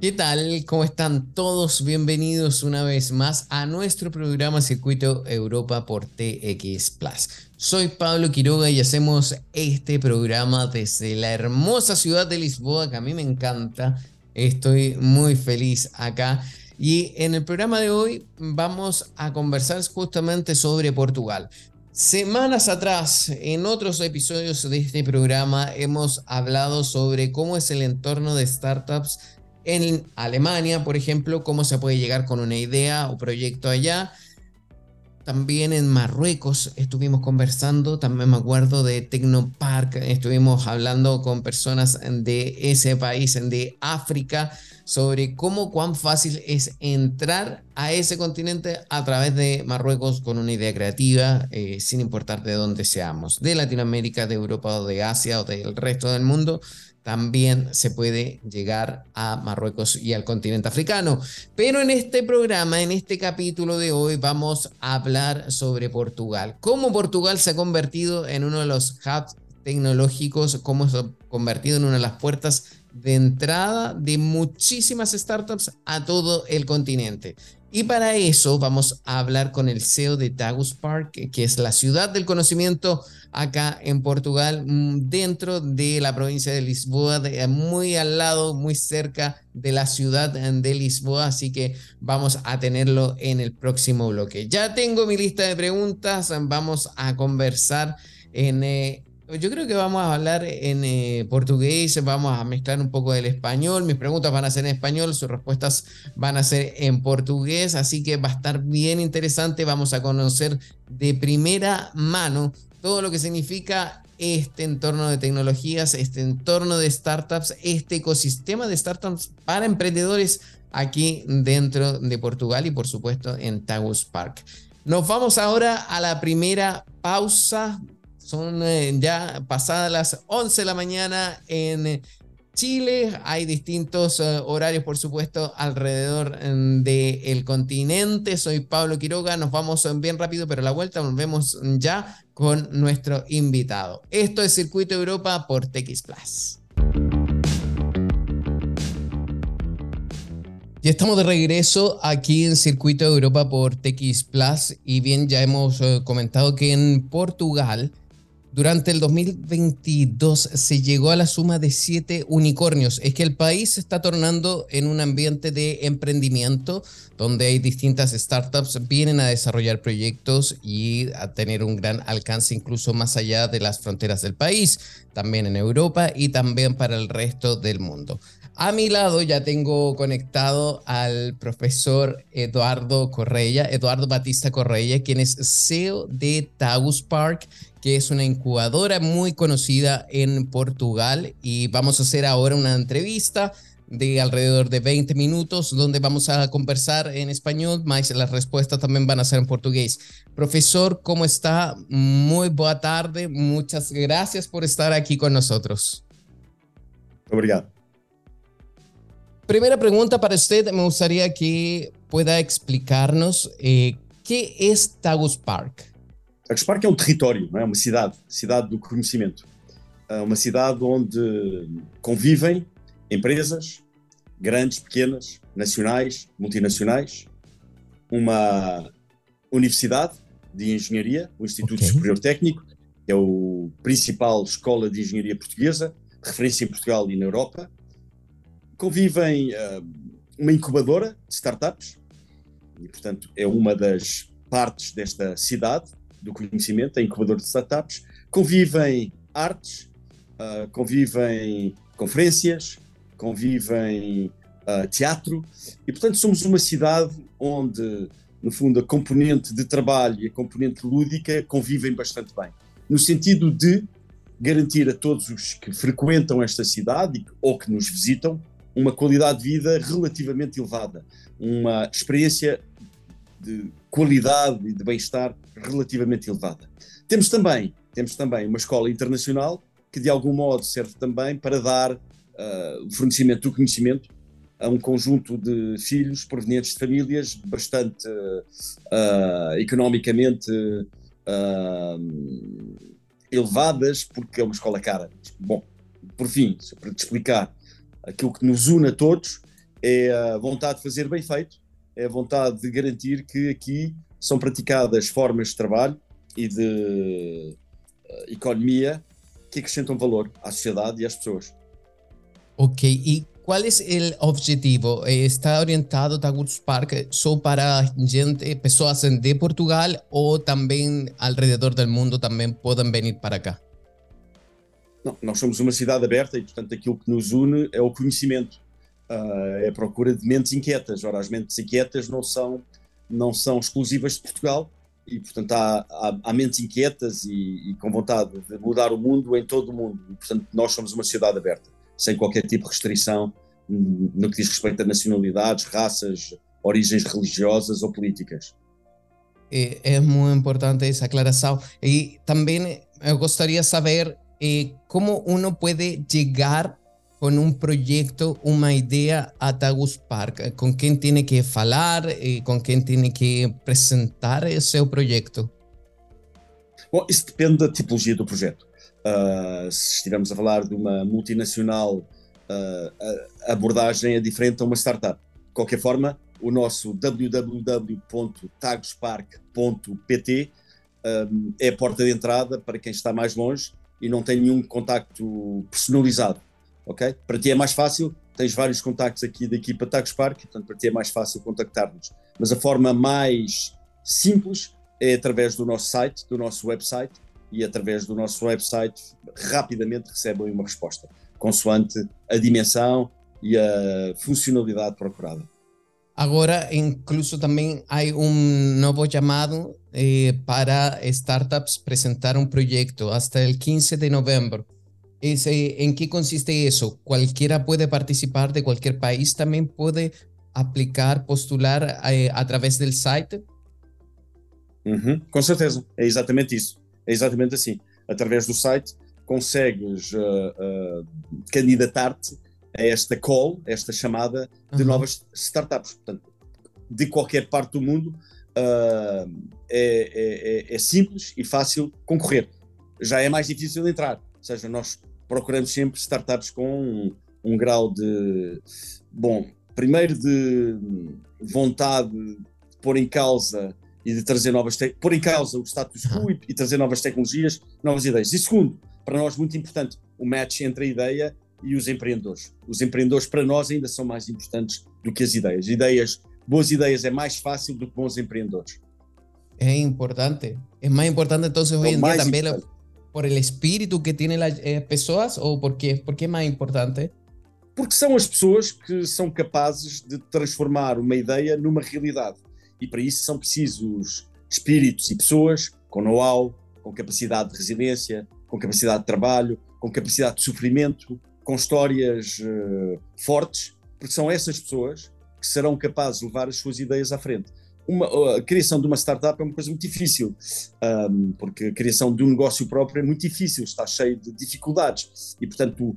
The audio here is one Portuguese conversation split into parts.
¿Qué tal? ¿Cómo están todos? Bienvenidos una vez más a nuestro programa Circuito Europa por TX Plus. Soy Pablo Quiroga y hacemos este programa desde la hermosa ciudad de Lisboa, que a mí me encanta. Estoy muy feliz acá. Y en el programa de hoy vamos a conversar justamente sobre Portugal. Semanas atrás, en otros episodios de este programa, hemos hablado sobre cómo es el entorno de startups en Alemania, por ejemplo, cómo se puede llegar con una idea o proyecto allá. También en Marruecos estuvimos conversando, también me acuerdo de Tecnopark, estuvimos hablando con personas de ese país, de África, sobre cómo cuán fácil es entrar a ese continente a través de Marruecos con una idea creativa, eh, sin importar de dónde seamos, de Latinoamérica, de Europa o de Asia o del resto del mundo también se puede llegar a Marruecos y al continente africano. Pero en este programa, en este capítulo de hoy, vamos a hablar sobre Portugal. Cómo Portugal se ha convertido en uno de los hubs tecnológicos, cómo se ha convertido en una de las puertas de entrada de muchísimas startups a todo el continente. Y para eso vamos a hablar con el CEO de Tagus Park, que es la ciudad del conocimiento acá en Portugal, mm, dentro de la provincia de Lisboa, muy al lado, muy cerca de la ciudad de Lisboa, así que vamos a tenerlo en el próximo bloque. Ya tengo mi lista de preguntas, vamos a conversar en... Eh, yo creo que vamos a hablar en eh, portugués, vamos a mezclar un poco del español. Mis preguntas van a ser en español, sus respuestas van a ser en portugués, así que va a estar bien interesante. Vamos a conocer de primera mano todo lo que significa este entorno de tecnologías, este entorno de startups, este ecosistema de startups para emprendedores aquí dentro de Portugal y por supuesto en Tagus Park. Nos vamos ahora a la primera pausa. Son eh, ya pasadas las 11 de la mañana en Chile. Hay distintos eh, horarios, por supuesto, alrededor mm, del continente. Soy Pablo Quiroga. Nos vamos bien rápido, pero a la vuelta nos vemos ya con nuestro invitado. Esto es Circuito Europa por TX Plus. Y estamos de regreso aquí en Circuito Europa por TX Plus. Y bien, ya hemos eh, comentado que en Portugal durante el 2022 se llegó a la suma de siete unicornios. Es que el país se está tornando en un ambiente de emprendimiento donde hay distintas startups vienen a desarrollar proyectos y a tener un gran alcance incluso más allá de las fronteras del país, también en Europa y también para el resto del mundo. A mi lado ya tengo conectado al profesor Eduardo Correia, Eduardo Batista Correia, quien es CEO de Tagus Park que es una incubadora muy conocida en Portugal y vamos a hacer ahora una entrevista de alrededor de 20 minutos donde vamos a conversar en español, más las respuestas también van a ser en portugués. Profesor, ¿cómo está? Muy buena tarde, muchas gracias por estar aquí con nosotros. Obrigado. Primera pregunta para usted, me gustaría que pueda explicarnos eh, qué es Tagus Park. Park é um território, não é? uma cidade, cidade do conhecimento. É uma cidade onde convivem empresas, grandes, pequenas, nacionais, multinacionais, uma universidade de engenharia, o Instituto okay. Superior Técnico, que é a principal escola de engenharia portuguesa, referência em Portugal e na Europa. Convivem uh, uma incubadora de startups, e portanto é uma das partes desta cidade, do conhecimento, a incubadora de startups, convivem artes, uh, convivem conferências, convivem uh, teatro, e portanto somos uma cidade onde, no fundo, a componente de trabalho e a componente lúdica convivem bastante bem, no sentido de garantir a todos os que frequentam esta cidade ou que nos visitam uma qualidade de vida relativamente elevada, uma experiência de qualidade e de bem-estar relativamente elevada. Temos também, temos também uma escola internacional que de algum modo serve também para dar uh, o fornecimento do conhecimento a um conjunto de filhos provenientes de famílias bastante uh, economicamente uh, elevadas, porque é uma escola cara. Bom, por fim, para te explicar aquilo que nos une a todos é a vontade de fazer bem feito, é a vontade de garantir que aqui são praticadas formas de trabalho e de uh, economia que acrescentam valor à sociedade e às pessoas. Ok, e qual é o objetivo? ¿Está orientado Tagus Park só para gente, pessoas de Portugal ou também alrededor do mundo também podem vir para cá? Não, nós somos uma cidade aberta e, portanto, aquilo que nos une é o conhecimento, uh, é a procura de mentes inquietas. Ora, as mentes inquietas não são, não são exclusivas de Portugal e, portanto, há, há, há mentes inquietas e, e, com vontade de mudar o mundo em todo o mundo. E, portanto, nós somos uma cidade aberta, sem qualquer tipo de restrição no que diz respeito a nacionalidades, raças, origens religiosas ou políticas. É, é muito importante essa aclaração. E também eu gostaria de saber eh, cómo uno puede llegar con un proyecto, una idea a Tagus Park? ¿Con quién tiene que hablar? Eh, ¿Con quién tiene que presentar esse projeto? Bom, isso depende da tipologia do projeto. Uh, se estivermos a falar de uma multinacional, uh, a abordagem é diferente a uma startup. De qualquer forma, o nosso www.tagospark.pt um, é a porta de entrada para quem está mais longe e não tem nenhum contacto personalizado, ok? Para ti é mais fácil, tens vários contactos aqui da equipa Tagos Park, portanto para ti é mais fácil contactar-nos. Mas a forma mais simples é através do nosso site, do nosso website, e através do nosso website rapidamente recebem uma resposta, consoante a dimensão e a funcionalidade procurada. Agora, incluso também há um novo chamado eh, para startups apresentar um projeto até o 15 de novembro. ¿En que consiste isso? Qualquer pode participar de qualquer país, também pode aplicar, postular eh, através do site? Uhum, com certeza, é exatamente isso. É exatamente assim. Através do site consegues uh, uh, candidatar-te a esta call, esta chamada de uhum. novas startups. Portanto, de qualquer parte do mundo uh, é, é, é, simples e fácil concorrer. Já é mais difícil entrar, ou seja, nós procuramos sempre startups com um, um grau de, bom, primeiro de vontade de pôr em causa e de trazer novas pôr em causa o status quo e, e trazer novas tecnologias, novas ideias. E segundo, para nós muito importante, o match entre a ideia e os empreendedores. Os empreendedores, para nós, ainda são mais importantes do que as ideias. Ideias, boas ideias é mais fácil do que bons empreendedores. É importante. É mais importante, então, hoje em dia também por el espírito que têm as eh, pessoas ou por quê? Por que é mais importante? Porque são as pessoas que são capazes de transformar uma ideia numa realidade. E para isso são precisos espíritos e pessoas com know-how, com capacidade de resiliência, com capacidade de trabalho, com capacidade de sofrimento, com histórias uh, fortes, porque são essas pessoas que serão capazes de levar as suas ideias à frente. Uma, a criação de uma startup é uma coisa muito difícil, um, porque a criação de um negócio próprio é muito difícil, está cheio de dificuldades e, portanto, uh,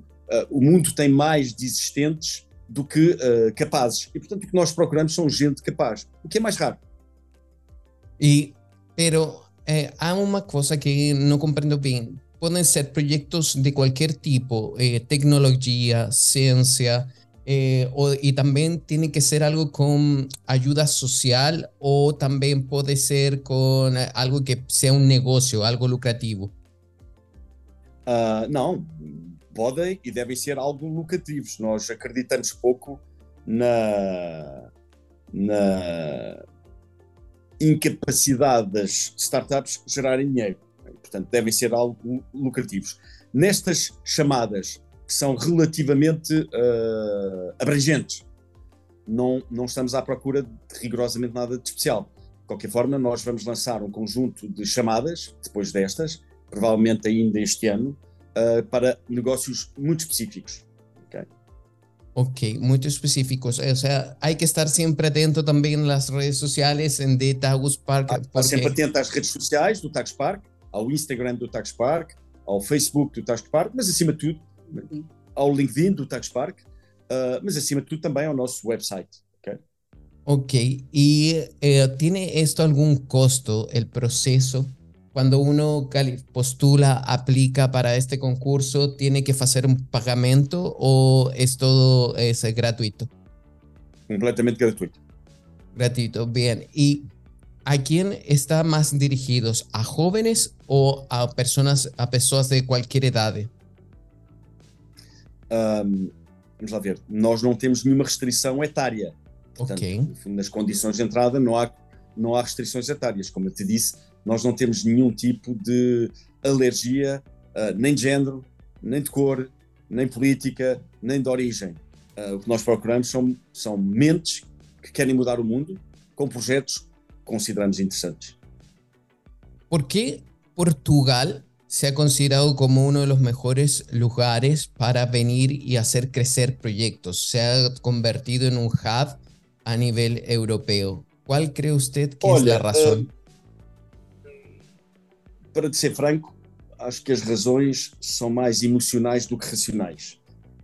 o mundo tem mais desistentes do que uh, capazes. E, portanto, o que nós procuramos são gente capaz, o que é mais raro. E, pero, eh, há uma coisa que não compreendo bem pueden ser proyectos de cualquier tipo, eh, tecnología, ciencia, eh, o, y también tiene que ser algo con ayuda social o también puede ser con algo que sea un negocio, algo lucrativo. Uh, não, podem e devem ser algo lucrativos. Nós acreditamos pouco na, na incapacidade das startups gerarem dinheiro portanto devem ser algo lucrativos. Nestas chamadas, que são relativamente uh, abrangentes, não, não estamos à procura de rigorosamente nada de especial. De qualquer forma, nós vamos lançar um conjunto de chamadas, depois destas, provavelmente ainda este ano, uh, para negócios muito específicos. Okay? Ok, muito específicos. O sea, hay que estar sempre atento também nas redes sociais de Tagus Park. Porque... Sempre atento às redes sociais do Tagus Park, ao Instagram do Tax Park, ao Facebook do Tax Park, mas acima de tudo ao LinkedIn do Tax Park, uh, mas acima de tudo também ao nosso website. Ok, okay. e eh, tiene esto algum custo, o processo? Quando uno postula, aplica para este concurso, ¿tiene que fazer um pagamento ou é todo es gratuito? completamente gratuito. Gratuito, bien. ¿Y a quién está más dirigidos? ¿A jóvenes o a personas, a pessoas de qualquer idade? Um, vamos lá ver, nós não temos nenhuma restrição etária. Portanto, ok. nas condições de entrada não há, não há restrições etárias. Como eu te disse, nós não temos nenhum tipo de alergia, uh, nem de género, nem de cor, nem política, nem de origem. Uh, o que nós procuramos são, são mentes que querem mudar o mundo com projetos que consideramos interessantes. ¿Por qué Portugal se ha considerado como uno de los mejores lugares para venir y hacer crecer proyectos? Se ha convertido en un hub a nivel europeo. ¿Cuál cree usted que Olha, es la razón? Uh, para ser franco, acho que as razões são mais emocionais do que racionais.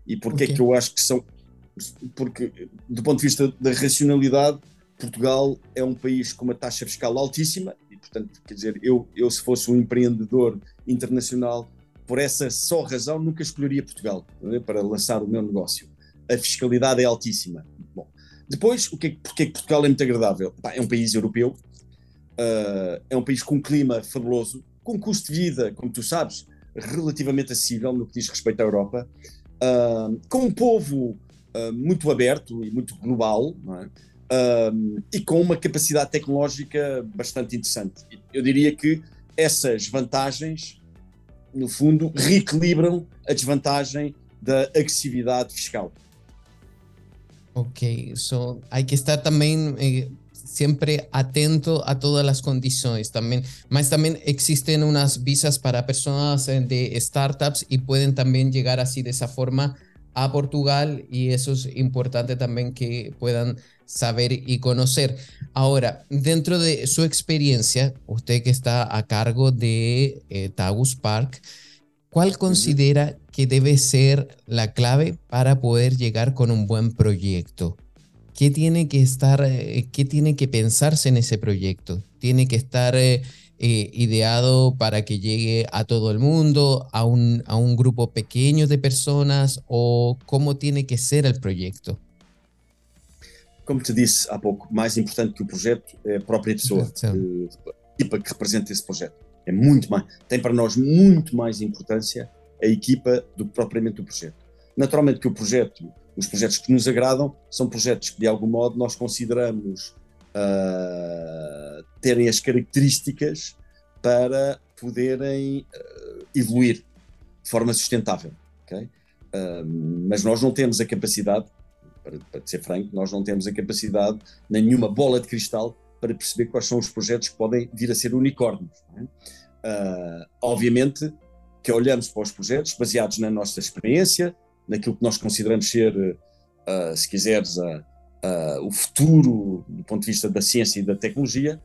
E porquê okay. é que eu acho que são? Porque, do ponto de vista da racionalidade, Portugal é um país com uma taxa fiscal altíssima e, portanto, quer dizer, eu, eu se fosse um empreendedor internacional, por essa só razão, nunca escolheria Portugal é? para lançar o meu negócio. A fiscalidade é altíssima. Bom, depois, o que é, porque é que Portugal é muito agradável? é um país europeu, uh, é um país com um clima fabuloso, com custo de vida, como tu sabes, relativamente acessível no que diz respeito à Europa, uh, com um povo uh, muito aberto e muito global, é? e com uma capacidade tecnológica bastante interessante. Eu diria que essas vantagens, no fundo, reequilibram a desvantagem da agressividade fiscal. Ok, so hay que estar también eh, atento a todas las condiciones también. Más también existen unas visas para personas eh, de startups y pueden también llegar así de esa forma a Portugal y eso es importante también que puedan saber y conocer. Ahora, dentro de su experiencia, usted que está a cargo de eh, Tagus Park, ¿cuál considera que debe ser la clave para poder llegar con un buen proyecto? ¿Qué tiene que estar, eh, qué tiene que pensarse en ese proyecto? ¿Tiene que estar eh, eh, ideado para que llegue a todo el mundo, a un, a un grupo pequeño de personas o cómo tiene que ser el proyecto? Como te disse há pouco, mais importante que o projeto é a própria pessoa, que, equipa que representa esse projeto. É muito mais, tem para nós muito mais importância a equipa do que propriamente o projeto. Naturalmente que o projeto os projetos que nos agradam são projetos que, de algum modo, nós consideramos uh, terem as características para poderem uh, evoluir de forma sustentável. Okay? Uh, mas nós não temos a capacidade, para, para ser franco, nós não temos a capacidade, nenhuma bola de cristal para perceber quais são os projetos que podem vir a ser unicórnios. É? obviamente que olhamos para os projetos baseados na nossa experiência, naquilo que nós consideramos ser, uh, se quiseres, o futuro do ponto de vista da ciência e da tecnologia,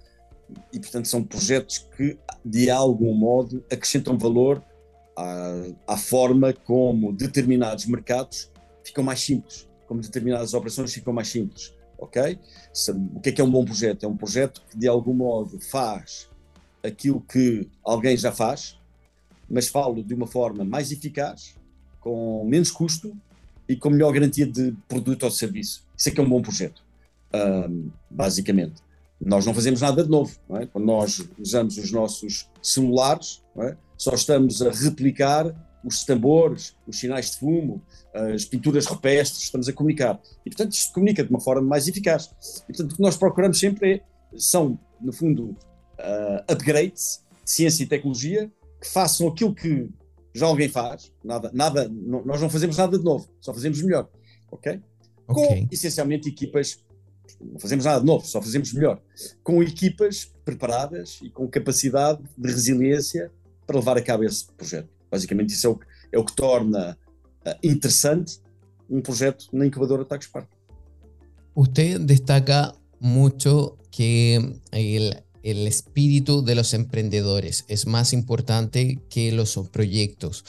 e portanto são projetos que, de algum modo, acrescentam valor à, à forma como determinados mercados ficam mais simples, como determinadas operações ficam mais simples. Ok? O que é que é um bom projeto? É um projeto que, de algum modo, faz aquilo que alguém já faz, mas falo de uma forma mais eficaz, com menos custo e com melhor garantia de produto ou serviço. Isso é que é um bom projeto, basicamente. Nós não fazemos nada de novo. É? Quando nós usamos os nossos celulares, é? só estamos a replicar os tambores, os sinais de fumo, as pinturas rupestres, estamos a comunicar. E, portanto, isto comunica de uma forma mais eficaz. E, portanto, o que nós procuramos sempre é, são, no fundo, uh, upgrades de ciência e tecnologia que façam aquilo que já alguém faz, nada, nada, não, nós não fazemos nada de novo, só fazemos melhor, ok? Com essencialmente equipas, não fazemos nada de novo, só fazemos melhor, com equipas preparadas e com capacidade de resiliência para levar a cabo esse projeto. Basicamente, isso é o, é o que torna uh, interessante um projeto na incubadora Tax Park. Usted destaca mucho que el el espíritu de los emprendedores es más importante que los proyectos.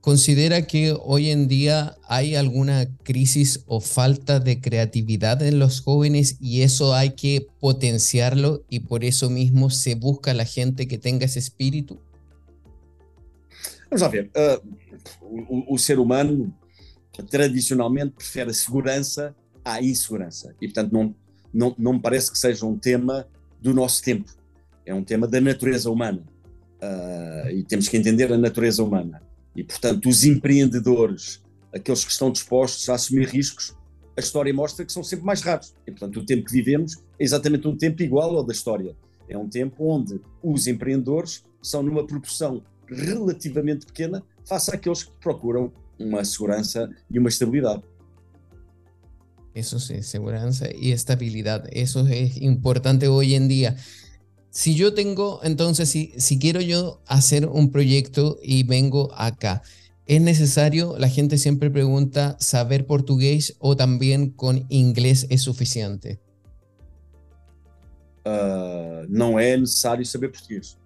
¿Considera que hoy en día hay alguna crisis o falta de creatividad en los jóvenes y eso hay que potenciarlo y por eso mismo se busca la gente que tenga ese espíritu? Vamos a ver, uh, o, o, ser humano tradicionalmente prefere a segurança à insegurança. E, portanto, não, não, não me parece que seja um tema do nosso tempo. É um tema da natureza humana. Uh, e temos que entender a natureza humana. E, portanto, os empreendedores, aqueles que estão dispostos a assumir riscos, a história mostra que são sempre mais raros. E, portanto, o tempo que vivemos é exatamente um tempo igual ao da história. É um tempo onde os empreendedores são numa proporção relativamente pequena face àqueles que procuram uma segurança e uma estabilidade. Eso sí, seguridad y estabilidad. Eso es importante hoy en día. Si yo tengo, entonces, si, si quiero yo hacer un proyecto y vengo acá, ¿es necesario, la gente siempre pregunta, saber portugués o también con inglés es suficiente? Uh, não é necessário saber português.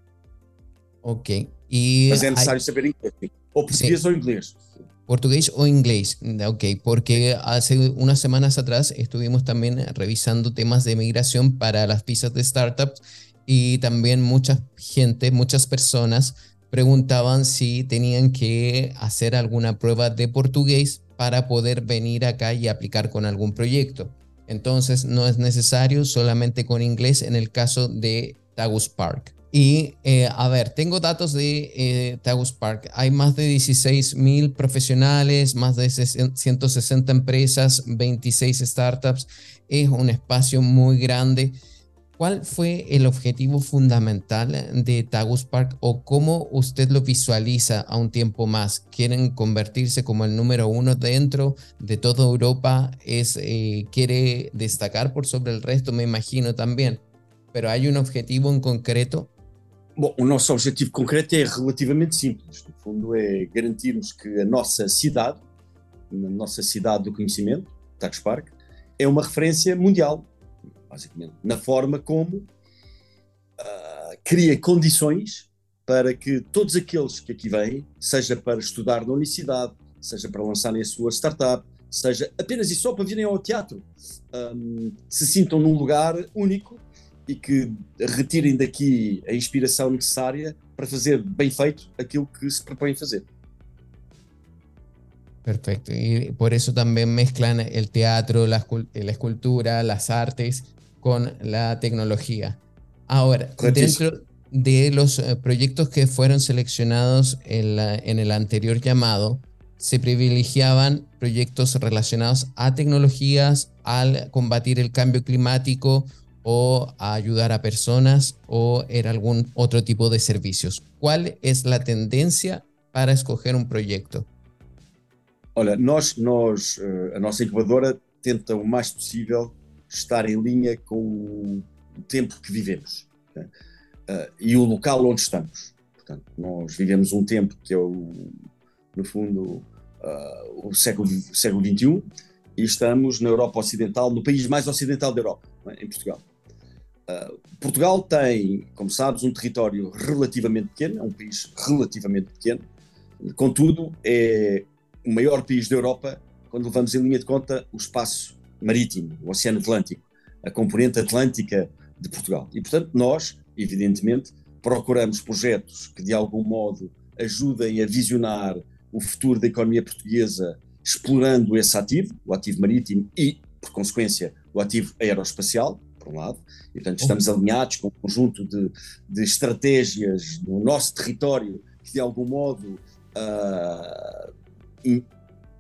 Ok. E Mas é necessário saber inglês. Ou português sí. ou inglês. Portugués o inglés, ok, porque hace unas semanas atrás estuvimos también revisando temas de migración para las visas de startups y también mucha gente, muchas personas preguntaban si tenían que hacer alguna prueba de portugués para poder venir acá y aplicar con algún proyecto. Entonces no es necesario solamente con inglés en el caso de Tagus Park. Y eh, a ver, tengo datos de eh, Tagus Park. Hay más de 16 mil profesionales, más de 160 empresas, 26 startups. Es un espacio muy grande. ¿Cuál fue el objetivo fundamental de Tagus Park o cómo usted lo visualiza a un tiempo más? ¿Quieren convertirse como el número uno dentro de toda Europa? ¿Es, eh, ¿Quiere destacar por sobre el resto? Me imagino también. Pero hay un objetivo en concreto Bom, o nosso objetivo concreto é relativamente simples. No fundo, é garantirmos que a nossa cidade, a nossa cidade do conhecimento, Tax Park, é uma referência mundial, basicamente, na forma como uh, cria condições para que todos aqueles que aqui vêm, seja para estudar na universidade, seja para lançarem a sua startup, seja apenas e só para virem ao teatro, um, ah, se sintam num lugar único e que retirem daqui a inspiração necessária para fazer bem feito aquilo que se propõem fazer. Perfecto. Y por eso también mezclan el teatro, la, la escultura, las artes con la tecnología. Ahora, dentro de los eh, proyectos que fueron seleccionados en, la, en el anterior llamado, se privilegiaban proyectos relacionados a tecnologías, al combatir el cambio climático o a ayudar a personas o era algún otro tipo de servicios. ¿Cuál es la tendencia para escoger um projeto? Olha, nós, nós, eh, a nossa incubadora tenta o mais possível estar em linha com o tempo que vivemos né? uh, e o local onde estamos. Portanto, nós vivemos um tempo que é, o, no fundo, uh, o século, século XXI e estamos na Europa Ocidental, no país mais ocidental da Europa, é? em Portugal. Uh, Portugal tem, como sabes, um território relativamente pequeno, é um país relativamente pequeno, contudo, é o maior país da Europa quando levamos em linha de conta o espaço marítimo, o Oceano Atlântico, a componente atlântica de Portugal. E, portanto, nós, evidentemente, procuramos projetos que, de algum modo, ajudem a visionar o futuro da economia portuguesa, explorando esse ativo, o ativo marítimo e, por consequência, o ativo aeroespacial, por um lado, e portanto estamos alinhados com um conjunto de, de estratégias no nosso território que de algum modo uh, in,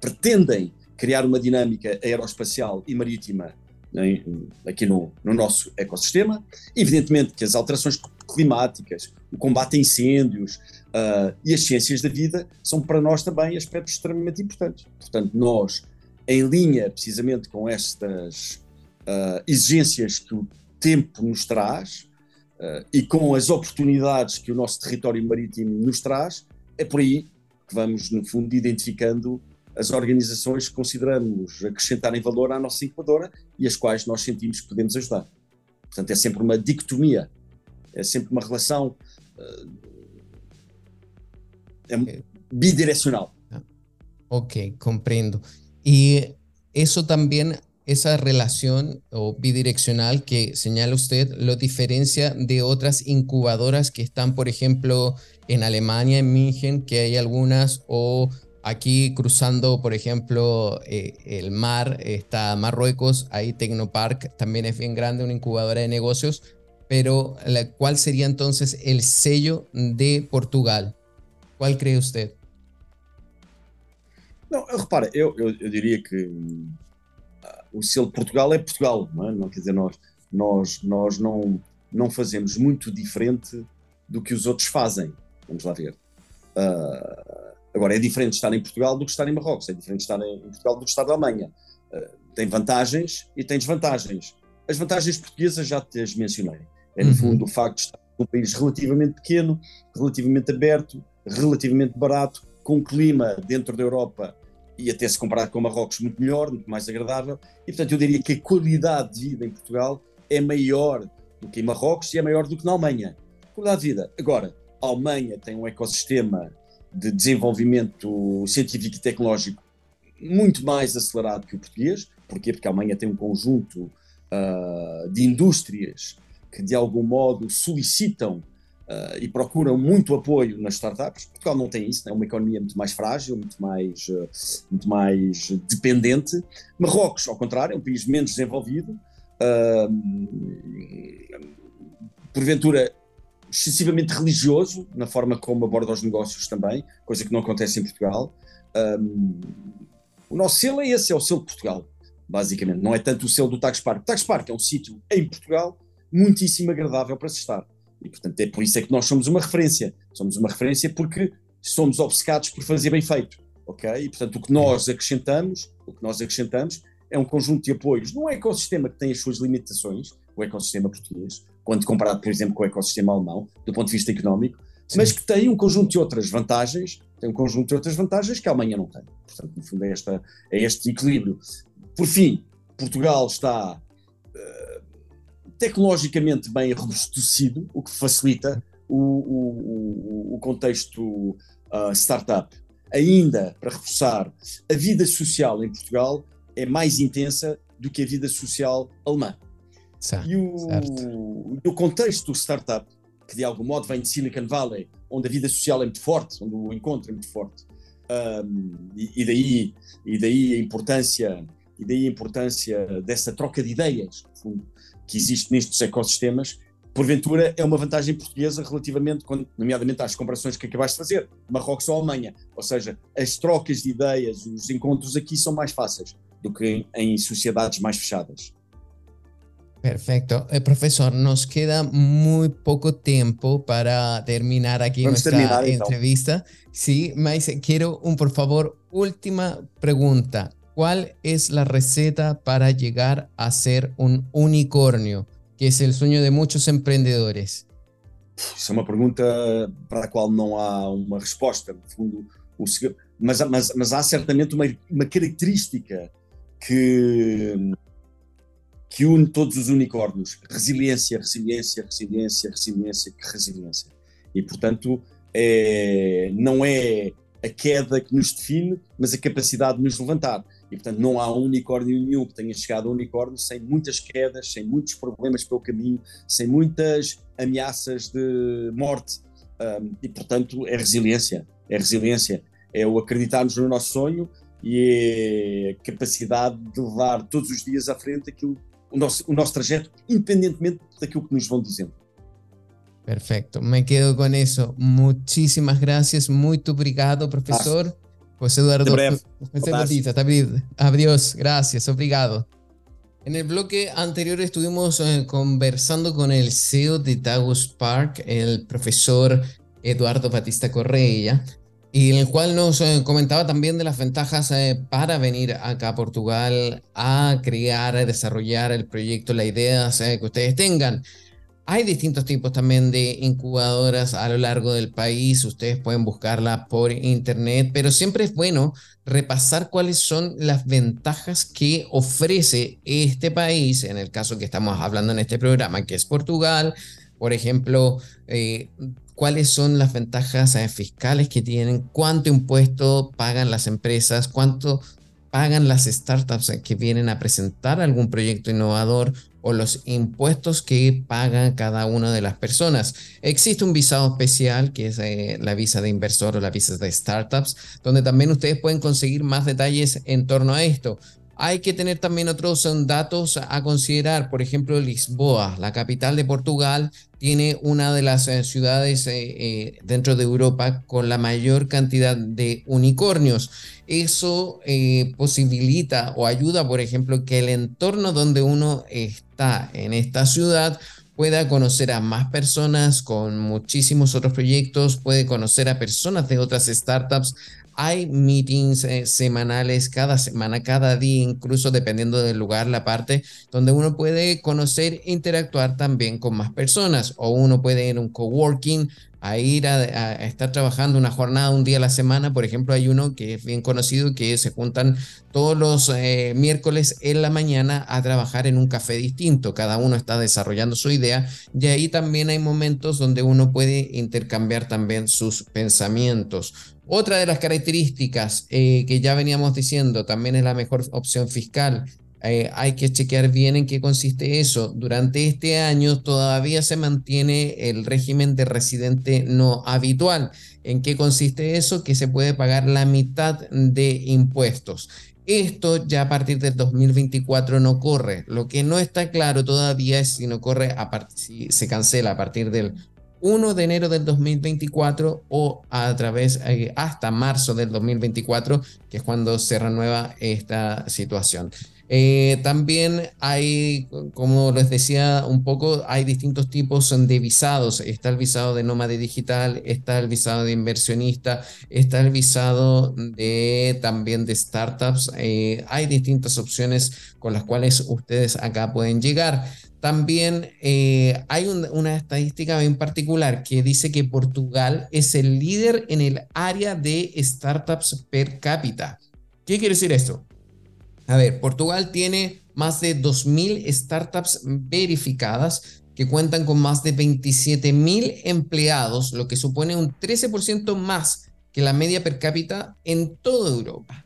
pretendem criar uma dinâmica aeroespacial e marítima né, aqui no, no, nosso ecossistema. Evidentemente que as alterações climáticas, o combate a incêndios uh, e as ciências da vida são para nós também aspectos extremamente importantes. Portanto, nós, em linha precisamente com estas uh, exigências que o tempo nos traz uh, e com as oportunidades que o nosso território marítimo nos traz, é por aí que vamos, no fundo, identificando as organizações que consideramos acrescentarem valor à nossa incubadora e as quais nós sentimos que podemos ajudar. Portanto, é sempre uma dicotomia, é sempre uma relação uh, é bidirecional. Ok, compreendo. E isso também esa relación o bidireccional que señala usted lo diferencia de otras incubadoras que están, por ejemplo, en Alemania, en München, que hay algunas, o Aquí cruzando, por ejemplo, eh, el mar, está Marruecos, ahí Tecnopark también es bien grande, una incubadora de negocios, pero ¿cuál sería entonces el sello de Portugal? ¿Cuál cree usted? Não, repara, eu, eu, que uh, o selo de Portugal é Portugal, não, é? não quer dizer, nós, nós, nós não, não fazemos muito diferente do que os outros fazem. Vamos lá ver. Uh, agora, é diferente estar em Portugal do que estar em Marrocos, é diferente estar em, Portugal do que estar na Alemanha. Uh, tem vantagens e tem desvantagens. As vantagens portuguesas já te as mencionei. É, no uhum. fundo, o facto de estar num país relativamente pequeno, relativamente aberto, relativamente barato, com um clima dentro da Europa e até se comparar com Marrocos muito melhor, muito mais agradável. E, portanto, eu diria que a qualidade de vida em Portugal é maior do que em Marrocos e é maior do que na Alemanha. Qualidade de vida. Agora, a Alemanha tem um ecossistema de desenvolvimento científico e tecnológico muito mais acelerado que o português. Porquê? Porque a Alemanha tem um conjunto uh, de indústrias que, de algum modo, solicitam Uh, e procuram muito apoio nas startups. Portugal não tem isso, é uma economia muito mais frágil, muito mais, uh, muito mais dependente. Marrocos, ao contrário, é um país menos desenvolvido, uh, porventura excessivamente religioso na forma como aborda os negócios também, coisa que não acontece em Portugal. o nosso selo é esse, é o selo de Portugal, basicamente. Não é tanto o selo do Tax Park. O Tax Park é um sítio em Portugal muitíssimo agradável para se estar e, portanto, é por isso é que nós somos uma referência. Somos uma referência porque somos obcecados por fazer bem feito, ok? E, portanto, o que nós acrescentamos, o que nós acrescentamos é um conjunto de apoios num ecossistema que tem as suas limitações, o ecossistema português, quando comparado, por exemplo, com o ecossistema alemão, do ponto de vista económico, Sim. mas que tem um conjunto de outras vantagens, tem um conjunto de outras vantagens que a Alemanha não tem. Portanto, no fundo, é, esta, é este equilíbrio. Por fim, Portugal está tecnologicamente bem robustecido, o que facilita o, o, o contexto uh, startup. Ainda, para reforçar, a vida social em Portugal é mais intensa do que a vida social alemã. Certo, e o, certo. no contexto startup, que de algum modo vem de Silicon Valley, onde a vida social é muito forte, onde o encontro é muito forte, um, e, e, daí, e daí a importância e daí a importância dessa troca de ideias, fundo, que existe nestes ecossistemas, porventura é uma vantagem portuguesa relativamente, nomeadamente às comparações que acabaste de fazer, Marrocos ou Alemanha. Ou seja, as trocas de ideias, os encontros aqui são mais fáceis do que em sociedades mais fechadas. Perfecto. Eh, profesor, nos queda muy poco tiempo para terminar aquí Vamos nuestra terminar, entrevista. Sí, mas quiero, un, por favor, última pregunta. ¿Cuál es la receta para llegar a ser un unicornio, que es el sueño de muchos empreendedores? Isso é uma pergunta para a qual não há uma resposta, no o, mas, mas, mas há certamente uma característica que, que une todos os unicórnios: resiliência, resiliência, resiliência, resiliência, resiliência. E, portanto, é, não é a queda que nos define, mas a capacidade de nos levantar. E, portanto, não há unicórnio nenhum que tenha chegado a unicórnio sem muitas quedas, sem muitos problemas pelo caminho, sem muitas ameaças de morte. Um, e, portanto, é resiliência. É resiliência. É o acreditarmos no nosso sonho e é a capacidade de levar todos os dias à frente aquilo, o, nosso, o nosso trajeto, independentemente daquilo que nos vão dizendo. Perfecto, me quedo con eso. Muchísimas gracias, muy obrigado, profesor. José Eduardo. José Adiós, gracias, obrigado. En el bloque anterior estuvimos eh, conversando con el CEO de Tagus Park, el profesor Eduardo Batista Correia, y el cual nos eh, comentaba también de las ventajas eh, para venir acá a Portugal a crear, desarrollar el proyecto, las ideas que ustedes tengan. Hay distintos tipos también de incubadoras a lo largo del país. Ustedes pueden buscarla por internet, pero siempre es bueno repasar cuáles son las ventajas que ofrece este país, en el caso que estamos hablando en este programa, que es Portugal. Por ejemplo, eh, cuáles son las ventajas eh, fiscales que tienen, cuánto impuesto pagan las empresas, cuánto pagan las startups que vienen a presentar algún proyecto innovador o los impuestos que pagan cada una de las personas. Existe un visado especial que es eh, la visa de inversor o la visa de startups, donde también ustedes pueden conseguir más detalles en torno a esto. Hay que tener también otros datos a considerar. Por ejemplo, Lisboa, la capital de Portugal, tiene una de las eh, ciudades eh, dentro de Europa con la mayor cantidad de unicornios. Eso posibilita o ayuda, por ejemplo, que el entorno donde uno está en esta ciudad pueda conocer a más personas con muchísimos otros proyectos, puede conocer a personas de otras startups. Hay meetings eh, semanales cada semana, cada día, incluso dependiendo del lugar, la parte donde uno puede conocer e interactuar también con más personas. O uno puede ir a un coworking a ir a, estar trabajando una jornada un día a la semana. Por ejemplo, hay uno que es bien conocido que se juntan todos los eh, miércoles en la mañana a trabajar en un café distinto. Cada uno está desarrollando su idea y ahí también hay momentos donde uno puede intercambiar también sus pensamientos. Otra de las características eh, que ya veníamos diciendo también es la mejor opción fiscal. Eh, hay que chequear bien en qué consiste eso. Durante este año todavía se mantiene el régimen de residente no habitual. ¿En qué consiste eso? Que se puede pagar la mitad de impuestos. Esto ya a partir del 2024 no corre. Lo que no está claro todavía es si no corre, si se cancela a partir del 1 de enero del 2024 o a través eh, hasta marzo del 2024, que es cuando se renueva esta situación. Eh, también hay, como les decía un poco, hay distintos tipos de visados. Está el visado de nómade digital, está el visado de inversionista, está el visado de también de startups. Eh, hay distintas opciones con las cuales ustedes acá pueden llegar. También eh, hay una estadística en particular que dice que Portugal es el líder en el área de startups per cápita. ¿Qué quiere decir esto? A ver, Portugal tiene más de 2.000 startups verificadas que cuentan con más de 27.000 empleados, lo que supone un 13% más que la media per cápita en toda Europa.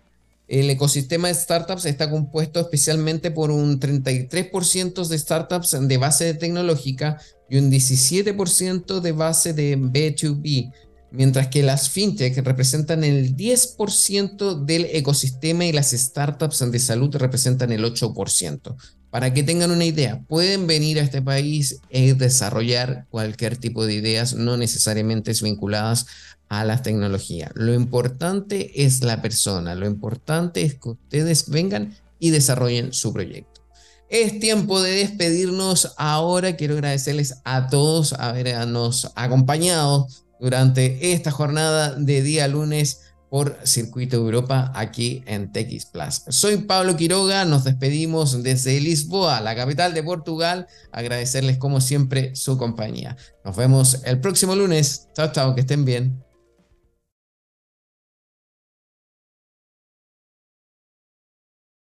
El ecosistema de startups está compuesto especialmente por un 33% de startups de base tecnológica y un 17% de base de B2B, mientras que las fintech representan el 10% del ecosistema y las startups de salud representan el 8%. Para que tengan una idea, pueden venir a este país y desarrollar cualquier tipo de ideas, no necesariamente vinculadas a la tecnología. Lo importante es la persona, lo importante es que ustedes vengan y desarrollen su proyecto. Es tiempo de despedirnos. Ahora quiero agradecerles a todos habernos acompañado durante esta jornada de día lunes por Circuito Europa aquí en TX Plus. Soy Pablo Quiroga, nos despedimos desde Lisboa, la capital de Portugal. Agradecerles como siempre su compañía. Nos vemos el próximo lunes. Chao, chao, que estén bien.